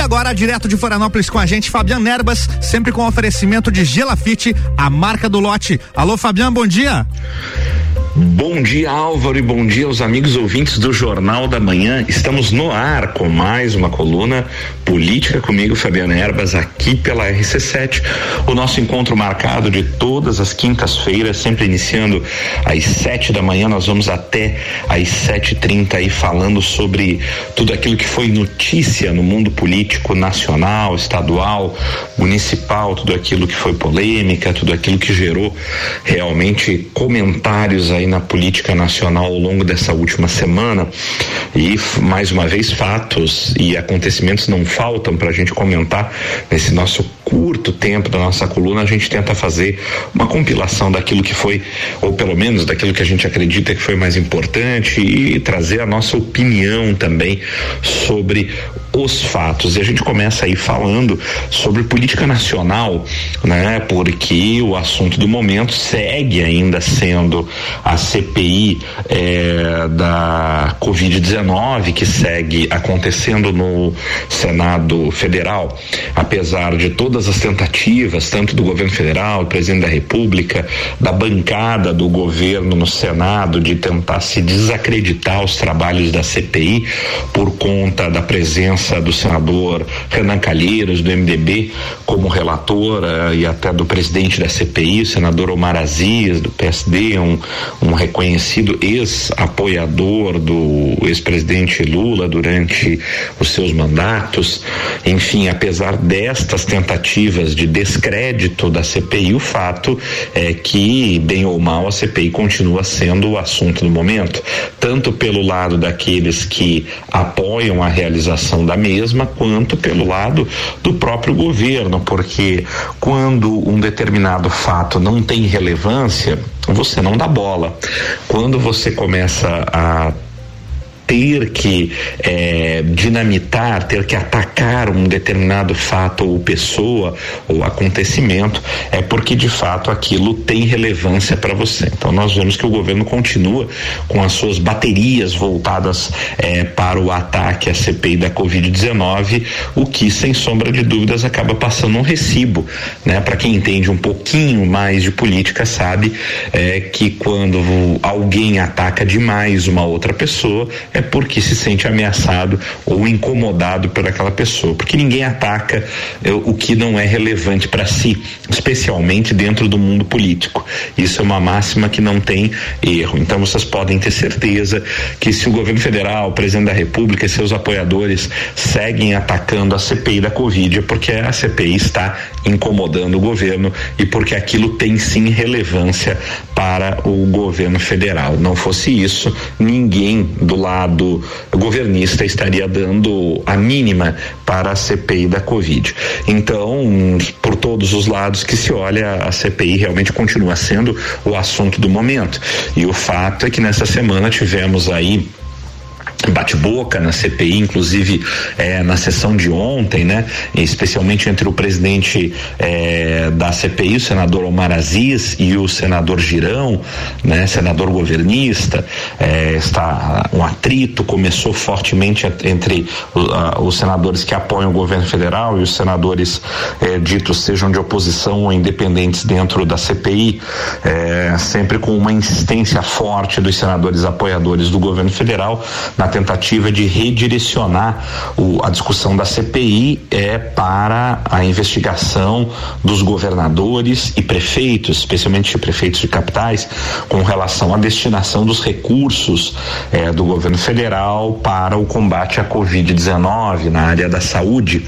agora, direto de Florianópolis com a gente, Fabiano Nerbas, sempre com oferecimento de Gelafite, a marca do lote. Alô, Fabiano, bom dia. Bom dia, Álvaro, e bom dia aos amigos ouvintes do Jornal da Manhã. Estamos no ar com mais uma coluna política comigo, Fabiana Erbas, aqui pela RC7. O nosso encontro marcado de todas as quintas-feiras, sempre iniciando às sete da manhã. Nós vamos até às sete trinta aí falando sobre tudo aquilo que foi notícia no mundo político nacional, estadual, municipal, tudo aquilo que foi polêmica, tudo aquilo que gerou realmente comentários aí na política nacional ao longo dessa última semana. E mais uma vez fatos e acontecimentos não faltam para a gente comentar. Nesse nosso curto tempo da nossa coluna a gente tenta fazer uma compilação daquilo que foi ou pelo menos daquilo que a gente acredita que foi mais importante e trazer a nossa opinião também sobre os fatos. E a gente começa aí falando sobre política nacional, né? Porque o assunto do momento segue ainda sendo a CPI eh, da Covid-19, que segue acontecendo no Senado Federal, apesar de todas as tentativas, tanto do governo federal, do presidente da República, da bancada do governo no Senado, de tentar se desacreditar os trabalhos da CPI por conta da presença presença do senador Renan Calheiros, do MDB, como relator uh, e até do presidente da CPI, o senador Omar Aziz, do PSD, um, um reconhecido ex-apoiador do ex-presidente Lula durante os seus mandatos. Enfim, apesar destas tentativas de descrédito da CPI, o fato é que, bem ou mal, a CPI continua sendo o assunto do momento, tanto pelo lado daqueles que apoiam a realização da mesma, quanto pelo lado do próprio governo, porque quando um determinado fato não tem relevância, você não dá bola. Quando você começa a ter que é, dinamitar, ter que atacar um determinado fato ou pessoa ou acontecimento, é porque de fato aquilo tem relevância para você. Então nós vemos que o governo continua com as suas baterias voltadas é, para o ataque à CPI da Covid-19, o que sem sombra de dúvidas acaba passando um recibo, né? Para quem entende um pouquinho mais de política sabe é, que quando alguém ataca demais uma outra pessoa é é porque se sente ameaçado ou incomodado por aquela pessoa, porque ninguém ataca é, o que não é relevante para si, especialmente dentro do mundo político. Isso é uma máxima que não tem erro. Então vocês podem ter certeza que se o governo federal, o presidente da República e seus apoiadores seguem atacando a CPI da Covid, é porque a CPI está incomodando o governo e porque aquilo tem sim relevância para o governo federal. Não fosse isso, ninguém do lado governista estaria dando a mínima para a CPI da Covid. Então, por todos os lados que se olha, a CPI realmente continua sendo o assunto do momento. E o fato é que nessa semana tivemos aí bate-boca na CPI, inclusive é, na sessão de ontem, né? Especialmente entre o presidente é, da CPI, o senador Omar Aziz, e o senador Girão, né? Senador governista, é, está um atrito começou fortemente entre uh, os senadores que apoiam o governo federal e os senadores ditos sejam de oposição ou independentes dentro da CPI, sempre com uma insistência forte dos senadores apoiadores do governo federal na tentativa de redirecionar o, a discussão da CPI é para a investigação dos governadores e prefeitos, especialmente prefeitos de capitais, com relação à destinação dos recursos eh, do governo federal para o combate à Covid-19 na área da saúde.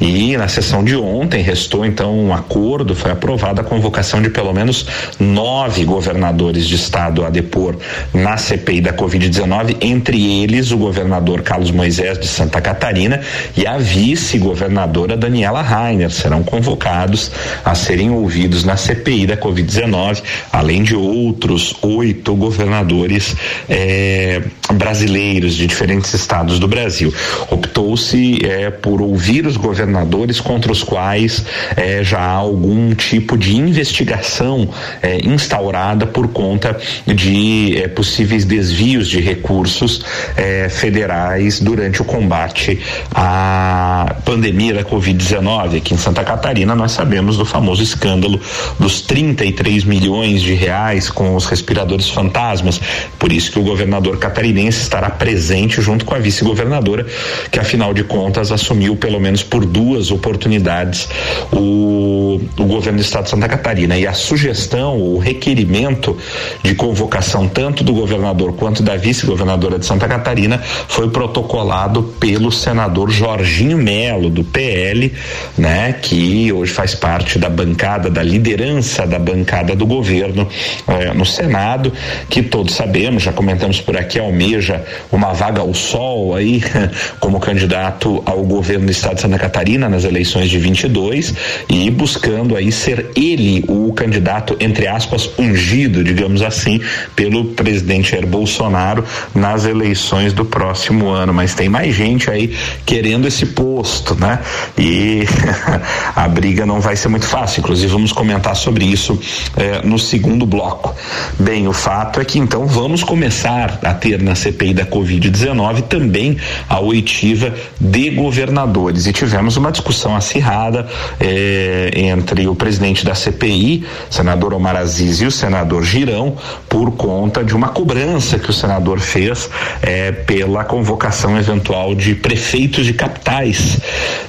E na sessão de ontem restou então um acordo, foi aprovada a convocação de pelo menos nove governadores de estado a depor na CPI da Covid-19, entre eles o governador Carlos Moisés de Santa Catarina e a vice-governadora Daniela Rainer. Serão convocados a serem ouvidos na CPI da Covid-19, além de outros oito governadores eh, brasileiros de diferentes estados do Brasil. Optou-se é, por ouvir os governadores contra os quais é, já há algum tipo de investigação é, instaurada por conta de é, possíveis desvios de recursos é, federais durante o combate à pandemia da Covid-19. Aqui em Santa Catarina, nós sabemos do famoso escândalo dos 33 milhões de reais com os respiradores fantasmas. Por isso que o governador catarinense estará presente junto com a vice-governadora, que afinal de contas assumiu pelo menos por duas oportunidades o, o governo do estado de Santa Catarina. E a sugestão, o requerimento de convocação tanto do governador quanto da vice-governadora de Santa Catarina foi protocolado pelo senador Jorginho Melo, do PL, né, que hoje faz parte da bancada, da liderança da bancada do governo eh, no Senado, que todos sabemos, já comentamos por aqui, almeja uma vaga ao sol aí como candidato ao governo do estado de Santa Catarina nas eleições de 22 e buscando aí ser ele o candidato entre aspas ungido, digamos assim, pelo presidente Jair Bolsonaro nas eleições do próximo ano, mas tem mais gente aí querendo esse posto, né? E a briga não vai ser muito fácil, inclusive vamos comentar sobre isso eh, no segundo bloco. Bem, o fato é que então vamos começar a ter na CPI da Covid-19 também a oitiva de governadores e tivemos uma discussão acirrada eh, entre o presidente da CPI, senador Omar Aziz, e o senador Girão por conta de uma cobrança que o senador fez eh, pela convocação eventual de prefeitos de capitais.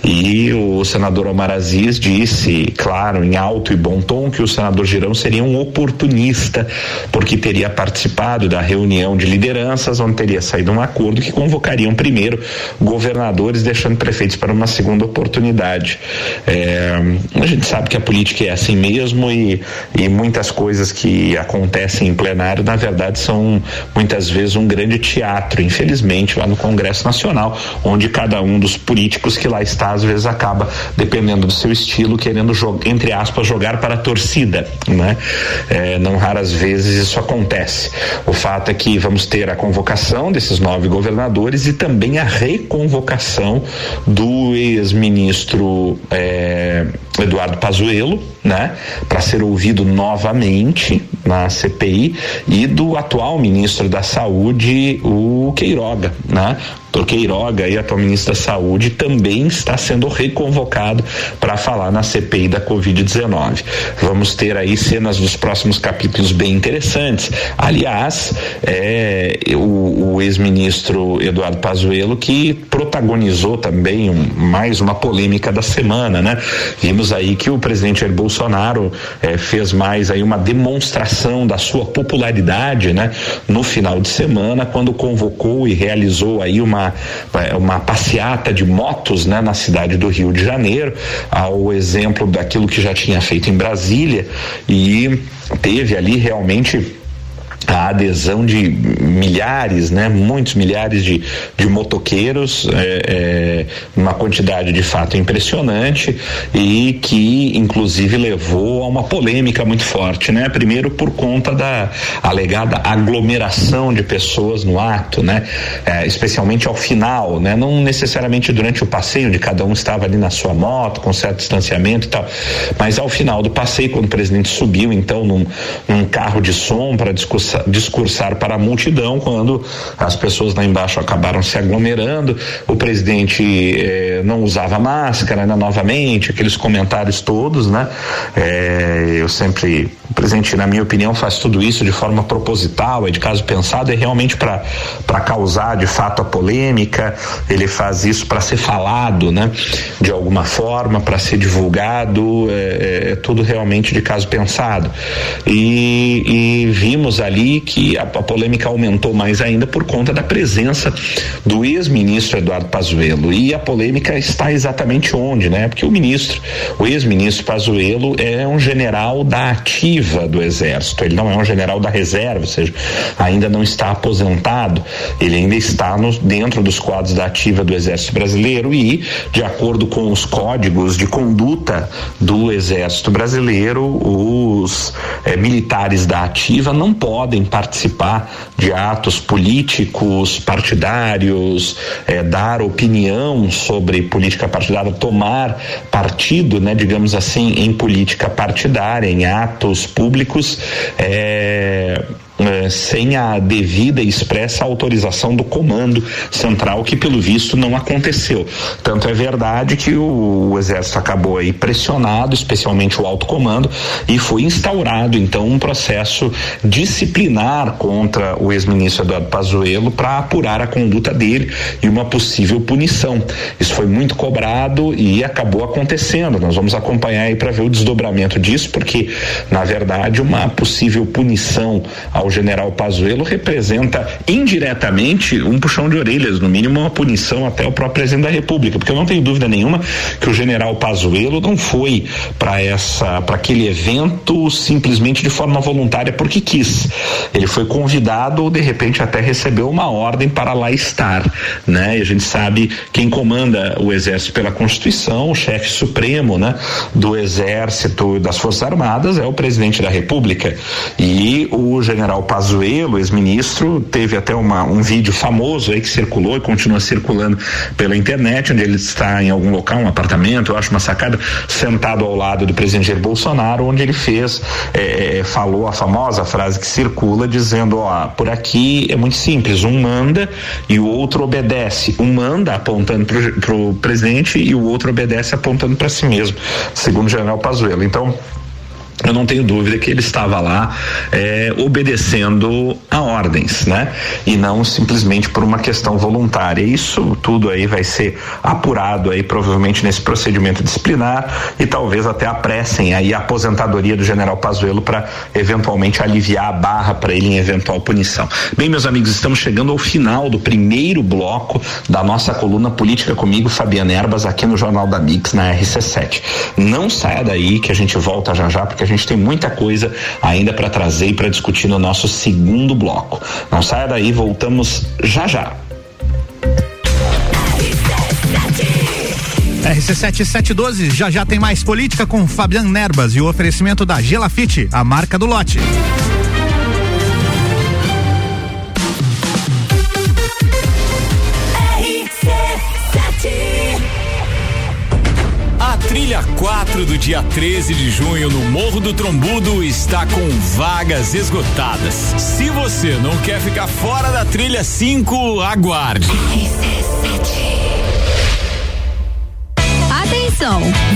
E o senador Omar Aziz disse, claro, em alto e bom tom, que o senador Girão seria um oportunista, porque teria participado da reunião de lideranças, teria saído um acordo que convocariam primeiro governadores, deixando prefeitos para uma segunda oportunidade. É, a gente sabe que a política é assim mesmo e, e muitas coisas que acontecem em plenário, na verdade, são muitas vezes um grande teatro, infelizmente, lá no Congresso Nacional, onde cada um dos políticos que lá está, às vezes, acaba, dependendo do seu estilo, querendo, entre aspas, jogar para a torcida. Né? É, não raras vezes isso acontece. O fato é que vamos ter a convocação desses nove governadores e também a reconvocação do ex-ministro é, Eduardo Pazuello, né, para ser ouvido novamente na CPI e do atual ministro da Saúde, o Queiroga, né? Dr. E atual ministro da Saúde, também está sendo reconvocado para falar na CPI da Covid-19. Vamos ter aí cenas dos próximos capítulos bem interessantes. Aliás, é, o, o ex-ministro Eduardo Pazuello que protagonizou também um, mais uma polêmica da semana, né? Vimos aí que o presidente Jair Bolsonaro é, fez mais aí uma demonstração da sua popularidade, né? No final de semana, quando convocou e realizou aí uma uma, passeata de motos né, na cidade do Rio de Janeiro, ao exemplo daquilo que já tinha feito em Brasília, e teve ali realmente a adesão de milhares, né, muitos milhares de, de motoqueiros, é, é, uma quantidade de fato impressionante e que inclusive levou a uma polêmica muito forte, né? Primeiro por conta da alegada aglomeração de pessoas no ato, né? É, especialmente ao final, né? Não necessariamente durante o passeio, onde cada um estava ali na sua moto com certo distanciamento e tal, mas ao final do passeio, quando o presidente subiu então num, num carro de som para discussão discursar para a multidão quando as pessoas lá embaixo acabaram se aglomerando. O presidente eh, não usava máscara, né, novamente, aqueles comentários todos, né? Eh, eu sempre, o presidente, na minha opinião, faz tudo isso de forma proposital, é de caso pensado, é realmente para causar de fato a polêmica, ele faz isso para ser falado, né? De alguma forma, para ser divulgado, é, é tudo realmente de caso pensado. E, e vimos ali ali que a, a polêmica aumentou mais ainda por conta da presença do ex-ministro Eduardo Pazuello. E a polêmica está exatamente onde, né? Porque o ministro, o ex-ministro Pazuello é um general da ativa ativa do Exército. Ele não é um general da reserva, ou seja, ainda não está aposentado. Ele ainda está no, dentro dos quadros da ativa do Exército Brasileiro e, de acordo com os códigos de conduta do Exército Brasileiro, os eh, militares da ativa não podem participar de atos políticos, partidários, eh, dar opinião sobre política partidária, tomar partido, né, digamos assim, em política partidária, em atos públicos. É, sem a devida e expressa autorização do comando central, que pelo visto não aconteceu. Tanto é verdade que o, o exército acabou aí pressionado, especialmente o alto comando, e foi instaurado então um processo disciplinar contra o ex-ministro Eduardo Pazuello para apurar a conduta dele e uma possível punição. Isso foi muito cobrado e acabou acontecendo. Nós vamos acompanhar aí para ver o desdobramento disso, porque na verdade uma possível punição ao general Pazuello representa indiretamente um puxão de orelhas, no mínimo uma punição até o próprio presidente da República, porque eu não tenho dúvida nenhuma que o general Pazuello não foi para essa para aquele evento simplesmente de forma voluntária porque quis. Ele foi convidado ou de repente até recebeu uma ordem para lá estar, né? E a gente sabe quem comanda o exército pela Constituição, o chefe supremo, né, do exército das Forças Armadas é o presidente da República. E o general general Pazuello, ex-ministro, teve até uma, um vídeo famoso aí que circulou e continua circulando pela internet, onde ele está em algum local, um apartamento, eu acho uma sacada, sentado ao lado do presidente Jair Bolsonaro, onde ele fez, é, é, falou a famosa frase que circula dizendo, ó, por aqui é muito simples, um manda e o outro obedece. Um manda apontando para o presidente e o outro obedece apontando para si mesmo, segundo o general Pazuello. Então, eu não tenho dúvida que ele estava lá é, obedecendo a ordens, né? E não simplesmente por uma questão voluntária. Isso tudo aí vai ser apurado aí provavelmente nesse procedimento disciplinar e talvez até apressem aí a aposentadoria do General Pazuello para eventualmente aliviar a barra para ele em eventual punição. Bem, meus amigos, estamos chegando ao final do primeiro bloco da nossa coluna política comigo, Fabiana Erbas, aqui no Jornal da Mix na RC7. Não saia daí que a gente volta já já porque a gente tem muita coisa ainda para trazer e para discutir no nosso segundo bloco. Não saia daí, voltamos já já. RC7712, já já tem mais política com Fabian Nerbas e o oferecimento da Gelafite, a marca do lote. Trilha 4 do dia 13 de junho no Morro do Trombudo está com vagas esgotadas. Se você não quer ficar fora da trilha 5, aguarde. Atenção!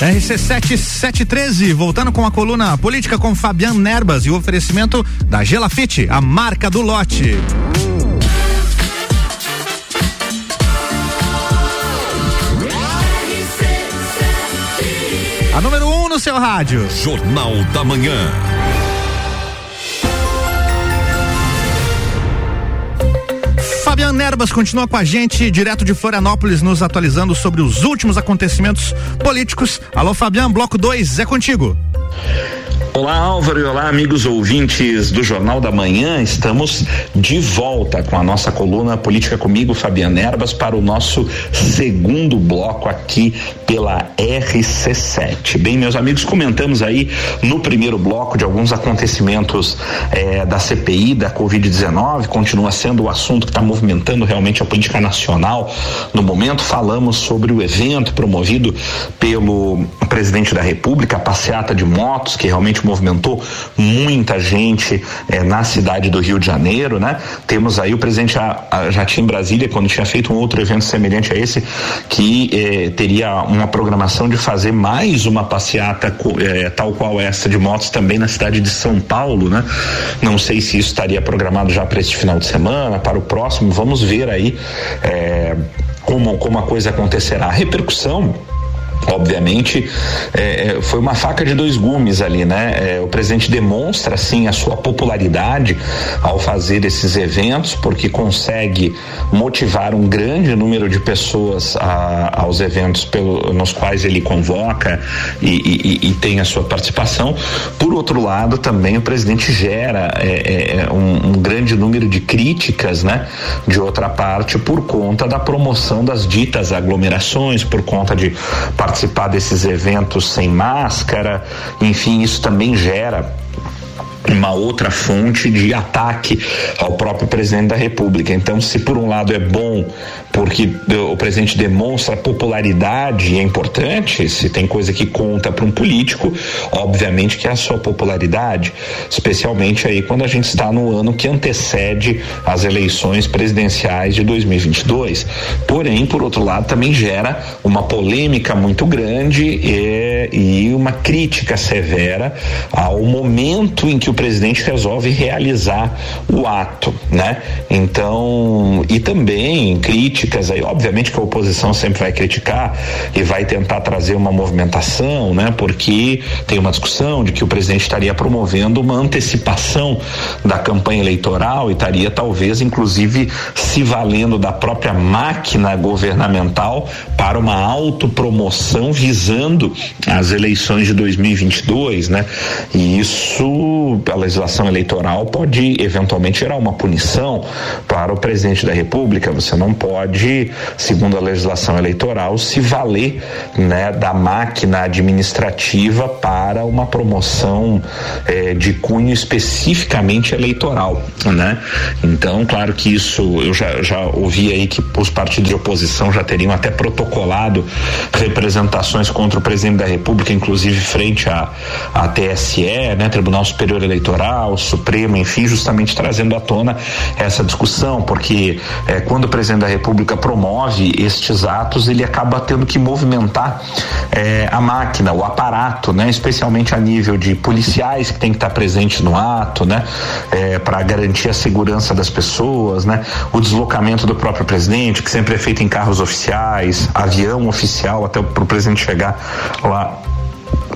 RC7713, voltando com a coluna política com Fabian Nerbas e o oferecimento da Gelafite, a marca do lote. A número 1 um no seu rádio. Jornal da Manhã. Fabian Nerbas continua com a gente, direto de Florianópolis, nos atualizando sobre os últimos acontecimentos políticos. Alô, Fabian, bloco 2, é contigo. Olá Álvaro e olá amigos ouvintes do Jornal da Manhã. Estamos de volta com a nossa coluna Política comigo, Fabiana Erbas, para o nosso segundo bloco aqui pela RC7. Bem, meus amigos, comentamos aí no primeiro bloco de alguns acontecimentos eh, da CPI da Covid-19, continua sendo o assunto que está movimentando realmente a política nacional. No momento, falamos sobre o evento promovido pelo presidente da República, a passeata de motos, que realmente realmente movimentou muita gente eh, na cidade do Rio de Janeiro, né? Temos aí o presidente já, tinha em Brasília, quando tinha feito um outro evento semelhante a esse, que eh, teria uma programação de fazer mais uma passeata eh, tal qual essa de motos também na cidade de São Paulo, né? Não sei se isso estaria programado já para este final de semana, para o próximo, vamos ver aí eh, como, como a coisa acontecerá. A repercussão obviamente é, é, foi uma faca de dois gumes ali, né? É, o presidente demonstra assim a sua popularidade ao fazer esses eventos, porque consegue motivar um grande número de pessoas a, aos eventos pelo, nos quais ele convoca e, e, e, tem a sua participação. Por outro lado, também o presidente gera é, é, é, um, um grande número de críticas, né? De outra parte, por conta da promoção das ditas aglomerações, por conta de participar desses eventos sem máscara, enfim, isso também gera uma outra fonte de ataque ao próprio presidente da República. Então, se por um lado é bom porque o presidente demonstra popularidade, é importante, se tem coisa que conta para um político, obviamente que é a sua popularidade, especialmente aí quando a gente está no ano que antecede as eleições presidenciais de 2022. Porém, por outro lado, também gera uma polêmica muito grande e, e uma crítica severa ao momento em que o presidente resolve realizar o ato, né? Então, e também críticas aí, obviamente que a oposição sempre vai criticar e vai tentar trazer uma movimentação, né? Porque tem uma discussão de que o presidente estaria promovendo uma antecipação da campanha eleitoral e estaria talvez inclusive se valendo da própria máquina governamental para uma autopromoção visando as eleições de 2022, né? E isso a legislação eleitoral pode eventualmente gerar uma punição para o presidente da República. Você não pode, segundo a legislação eleitoral, se valer né, da máquina administrativa para uma promoção eh, de cunho especificamente eleitoral, né? Então, claro que isso eu já, já ouvi aí que os partidos de oposição já teriam até protocolado representações contra o presidente da República, inclusive frente à, à TSE, né, Tribunal Superior Eleitoral, Supremo, enfim, justamente trazendo à tona essa discussão, porque é, quando o presidente da República promove estes atos, ele acaba tendo que movimentar é, a máquina, o aparato, né, especialmente a nível de policiais que tem que estar presentes no ato, né, é, para garantir a segurança das pessoas, né, o deslocamento do próprio presidente, que sempre é feito em carros oficiais, avião oficial, até para o presidente chegar lá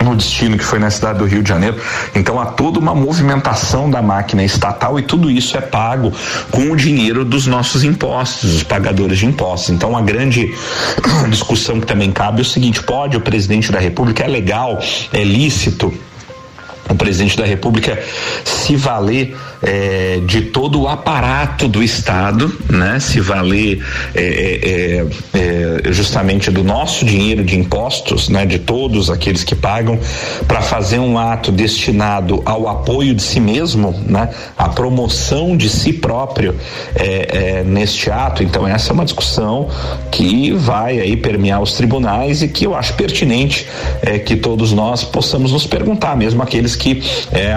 no destino que foi na cidade do Rio de Janeiro. Então há toda uma movimentação da máquina estatal e tudo isso é pago com o dinheiro dos nossos impostos, dos pagadores de impostos. Então a grande discussão que também cabe é o seguinte: pode o presidente da República, é legal, é lícito o presidente da República se valer é, de todo o aparato do Estado, né? Se valer é, é, justamente do nosso dinheiro de impostos, né? De todos aqueles que pagam, para fazer um ato destinado ao apoio de si mesmo, né? A promoção de si próprio neste ato. Então essa é uma discussão que vai aí permear os tribunais e que eu acho pertinente que todos nós possamos nos perguntar, mesmo aqueles que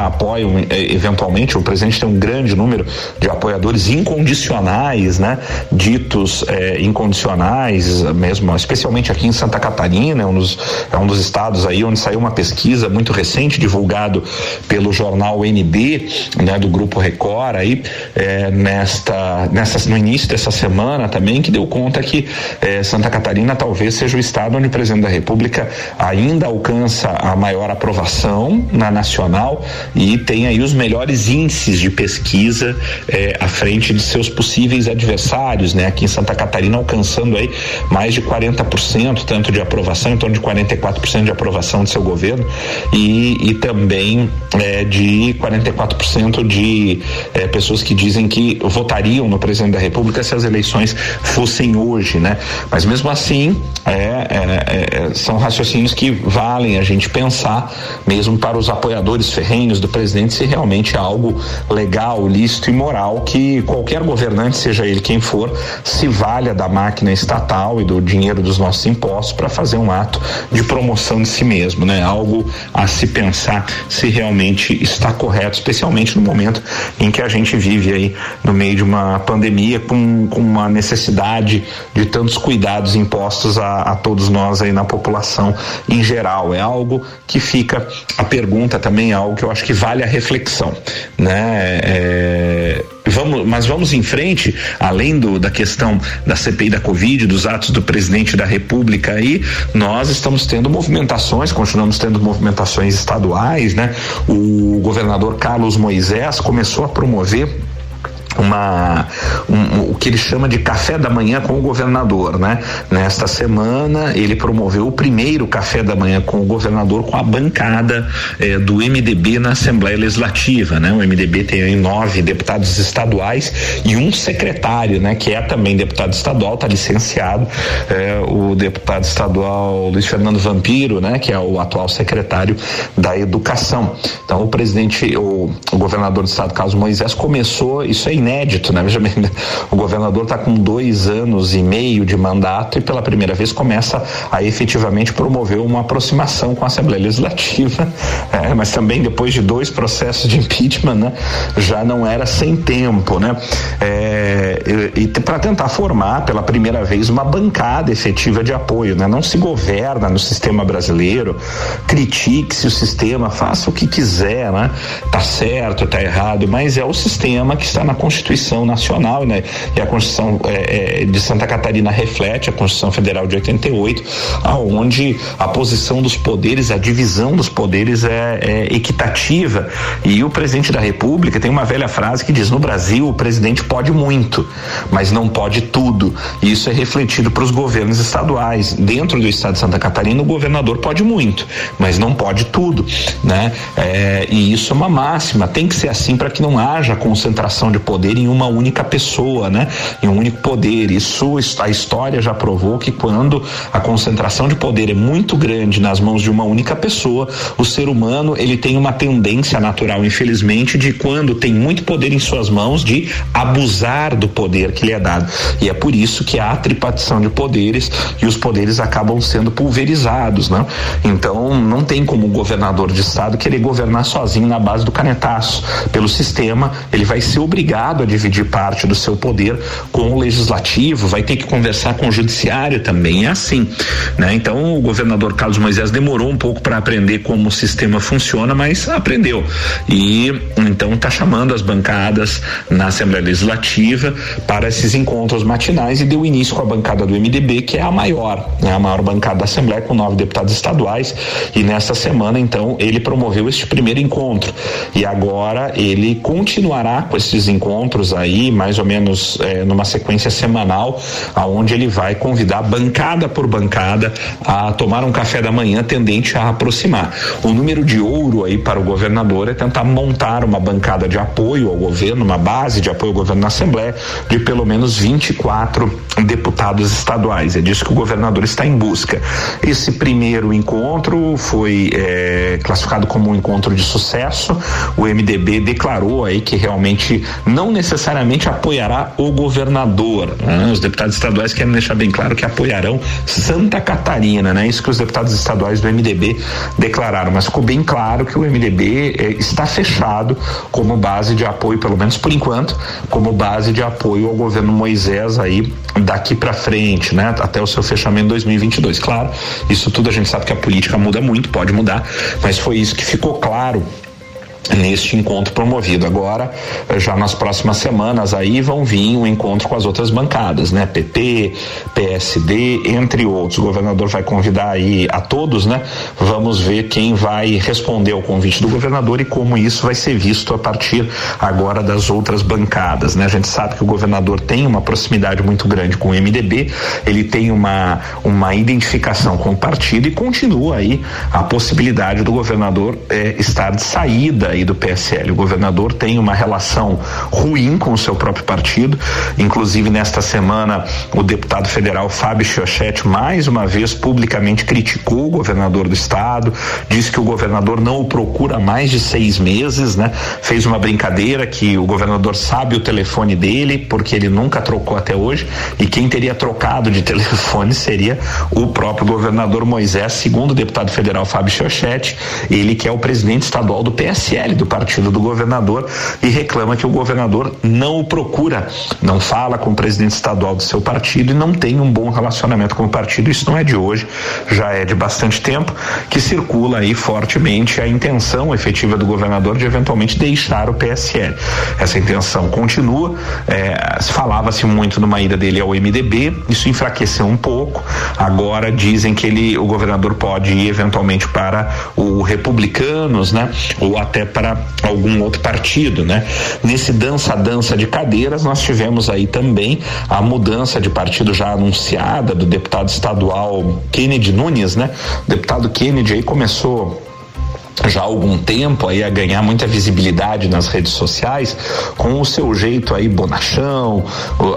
apoiam eventualmente o presidente tem um grande número de apoiadores incondicionais, né? Ditos é, incondicionais, mesmo, especialmente aqui em Santa Catarina, é um, dos, é um dos estados aí onde saiu uma pesquisa muito recente, divulgado pelo jornal NB, né? Do Grupo Record aí, é, nesta, nessa, no início dessa semana também, que deu conta que é, Santa Catarina talvez seja o estado onde o presidente da República ainda alcança a maior aprovação na nacional e tem aí os melhores índices de pesquisa é, à frente de seus possíveis adversários, né? Aqui em Santa Catarina alcançando aí mais de 40% tanto de aprovação, em torno de 44% de aprovação de seu governo e, e também é, de 44% de é, pessoas que dizem que votariam no presidente da República se as eleições fossem hoje, né? Mas mesmo assim é, é, é são raciocínios que valem a gente pensar mesmo para os apoiadores apoiadores ferrenhos do presidente se realmente é algo legal, lícito e moral que qualquer governante, seja ele quem for, se valha da máquina estatal e do dinheiro dos nossos impostos para fazer um ato de promoção de si mesmo, né? Algo a se pensar se realmente está correto, especialmente no momento em que a gente vive aí no meio de uma pandemia com, com uma necessidade de tantos cuidados impostos a, a todos nós aí na população em geral. É algo que fica a pergunta também é algo que eu acho que vale a reflexão, né? É, vamos, mas vamos em frente, além do, da questão da CPI da Covid, dos atos do presidente da República aí, nós estamos tendo movimentações, continuamos tendo movimentações estaduais, né? O governador Carlos Moisés começou a promover uma um, o que ele chama de café da manhã com o governador, né? Nesta semana ele promoveu o primeiro café da manhã com o governador com a bancada eh, do MDB na Assembleia Legislativa, né? O MDB tem nove deputados estaduais e um secretário, né? Que é também deputado estadual, está licenciado, eh, o deputado estadual Luiz Fernando Vampiro, né? Que é o atual secretário da Educação. Então o presidente, o, o governador do estado Carlos Moisés começou isso aí inédito, né? Veja bem, o governador está com dois anos e meio de mandato e pela primeira vez começa a efetivamente promover uma aproximação com a Assembleia Legislativa, é, mas também depois de dois processos de impeachment, né? Já não era sem tempo, né? É, e, e para tentar formar pela primeira vez uma bancada efetiva de apoio, né? Não se governa no sistema brasileiro, critique-se o sistema, faça o que quiser, né? Tá certo, tá errado, mas é o sistema que está na Constituição Nacional, né? E a Constituição é, é, de Santa Catarina reflete a Constituição Federal de 88, aonde a posição dos poderes, a divisão dos poderes é, é equitativa. E o presidente da República tem uma velha frase que diz: no Brasil o presidente pode muito, mas não pode tudo. E isso é refletido para os governos estaduais. Dentro do estado de Santa Catarina, o governador pode muito, mas não pode tudo, né? É, e isso é uma máxima. Tem que ser assim para que não haja concentração de poder poder em uma única pessoa, né? Em um único poder. Isso a história já provou que quando a concentração de poder é muito grande nas mãos de uma única pessoa, o ser humano ele tem uma tendência natural, infelizmente, de quando tem muito poder em suas mãos, de abusar do poder que lhe é dado. E é por isso que há tripartição de poderes e os poderes acabam sendo pulverizados, né? Então não tem como o governador de estado querer governar sozinho na base do canetaço. Pelo sistema, ele vai ser obrigado obrigado a dividir parte do seu poder com o legislativo, vai ter que conversar com o judiciário também, é assim, né? Então o governador Carlos Moisés demorou um pouco para aprender como o sistema funciona, mas aprendeu. E então está chamando as bancadas na Assembleia Legislativa para esses encontros matinais e deu início com a bancada do MDB, que é a maior, né? A maior bancada da Assembleia com nove deputados estaduais e nesta semana então ele promoveu este primeiro encontro e agora ele continuará com esses encontros encontros aí, mais ou menos é, numa sequência semanal, aonde ele vai convidar bancada por bancada a tomar um café da manhã tendente a aproximar. O número de ouro aí para o governador é tentar montar uma bancada de apoio ao governo, uma base de apoio ao governo na Assembleia de pelo menos 24 deputados estaduais. É disso que o governador está em busca. Esse primeiro encontro foi é, classificado como um encontro de sucesso. O MDB declarou aí que realmente não necessariamente apoiará o governador. Né? Os deputados estaduais querem deixar bem claro que apoiarão Santa Catarina, né? Isso que os deputados estaduais do MDB declararam, mas ficou bem claro que o MDB eh, está fechado como base de apoio, pelo menos por enquanto, como base de apoio ao governo Moisés aí daqui para frente, né? Até o seu fechamento em 2022. Claro, isso tudo a gente sabe que a política muda muito, pode mudar, mas foi isso que ficou claro neste encontro promovido. Agora, já nas próximas semanas aí vão vir um encontro com as outras bancadas, né? PT, PSD, entre outros. O governador vai convidar aí a todos, né? Vamos ver quem vai responder ao convite do governador e como isso vai ser visto a partir agora das outras bancadas, né? A gente sabe que o governador tem uma proximidade muito grande com o MDB, ele tem uma uma identificação com o partido e continua aí a possibilidade do governador eh, estar de saída aí do PSL. O governador tem uma relação ruim com o seu próprio partido, inclusive nesta semana o deputado federal Fábio Chiochetti mais uma vez publicamente criticou o governador do estado, disse que o governador não o procura há mais de seis meses, né? Fez uma brincadeira que o governador sabe o telefone dele, porque ele nunca trocou até hoje, e quem teria trocado de telefone seria o próprio governador Moisés, segundo o deputado federal Fábio Chiochetti, ele que é o presidente estadual do PSL, do partido do governador, e reclama que o governador não o procura, não fala com o presidente estadual do seu partido e não tem um bom relacionamento com o partido. Isso não é de hoje, já é de bastante tempo, que circula aí fortemente a intenção efetiva do governador de eventualmente deixar o PSL. Essa intenção continua, é, falava-se muito numa ida dele ao MDB, isso enfraqueceu um pouco. Agora dizem que ele, o governador pode ir eventualmente para o Republicanos, né? Ou até para algum outro partido, né? Nesse dança-dança de cadeiras, nós tivemos aí também a mudança de partido já anunciada do deputado estadual Kennedy Nunes, né? O deputado Kennedy aí começou já há algum tempo aí a ganhar muita visibilidade nas redes sociais com o seu jeito aí bonachão,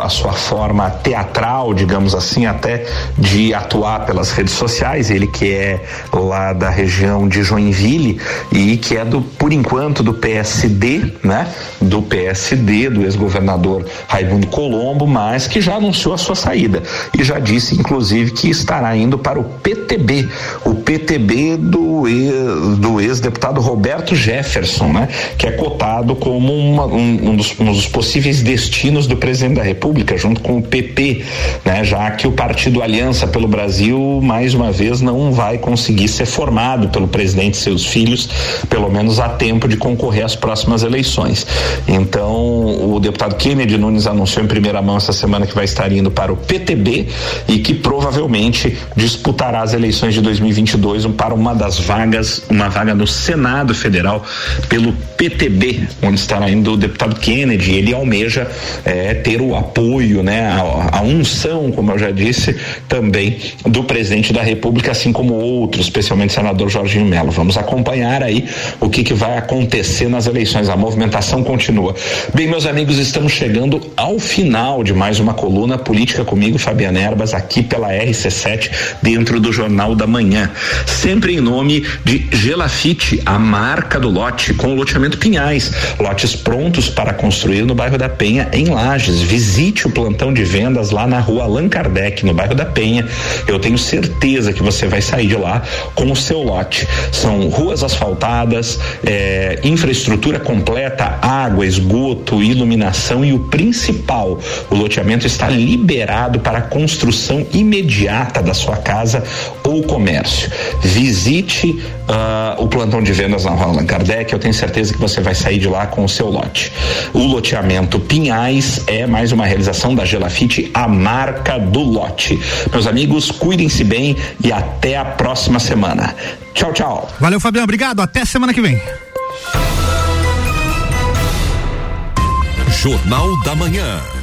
a sua forma teatral, digamos assim, até de atuar pelas redes sociais, ele que é lá da região de Joinville e que é do por enquanto do PSD, né? Do PSD do ex-governador Raimundo Colombo, mas que já anunciou a sua saída e já disse inclusive que estará indo para o PTB, o PTB do ex, do ex ex-deputado Roberto Jefferson, né? Que é cotado como uma, um, um, dos, um, dos, possíveis destinos do presidente da República, junto com o PP, né? Já que o partido Aliança pelo Brasil, mais uma vez, não vai conseguir ser formado pelo presidente e seus filhos, pelo menos a tempo de concorrer às próximas eleições. Então, o deputado Kennedy Nunes anunciou em primeira mão essa semana que vai estar indo para o PTB e que provavelmente disputará as eleições de 2022 para uma das vagas, uma vaga no Senado Federal pelo PTB, onde estará indo o deputado Kennedy. Ele almeja é, ter o apoio, né, a, a, unção, como eu já disse, também do presidente da República, assim como outros, especialmente o senador Jorginho Melo. Vamos acompanhar aí o que, que vai acontecer nas eleições. A movimentação continua. Bem, meus amigos, estamos chegando ao final de mais uma coluna política comigo, Fabiana Erbas, aqui pela RC7, dentro do Jornal da Manhã. Sempre em nome de Gelafite a marca do lote, com o loteamento Pinhais. Lotes prontos para construir no bairro da Penha, em Lages. Visite o plantão de vendas lá na rua Allan Kardec, no bairro da Penha. Eu tenho certeza que você vai sair de lá com o seu lote. São ruas asfaltadas, é, infraestrutura completa, água, esgoto, iluminação e o principal, o loteamento está liberado para a construção imediata da sua casa ou comércio. Visite uh, o plantão de vendas na Rua Allan Kardec, eu tenho certeza que você vai sair de lá com o seu lote. O loteamento Pinhais é mais uma realização da Gelafite, a marca do lote. Meus amigos, cuidem-se bem e até a próxima semana. Tchau, tchau. Valeu, Fabiano. Obrigado. Até semana que vem. Jornal da Manhã.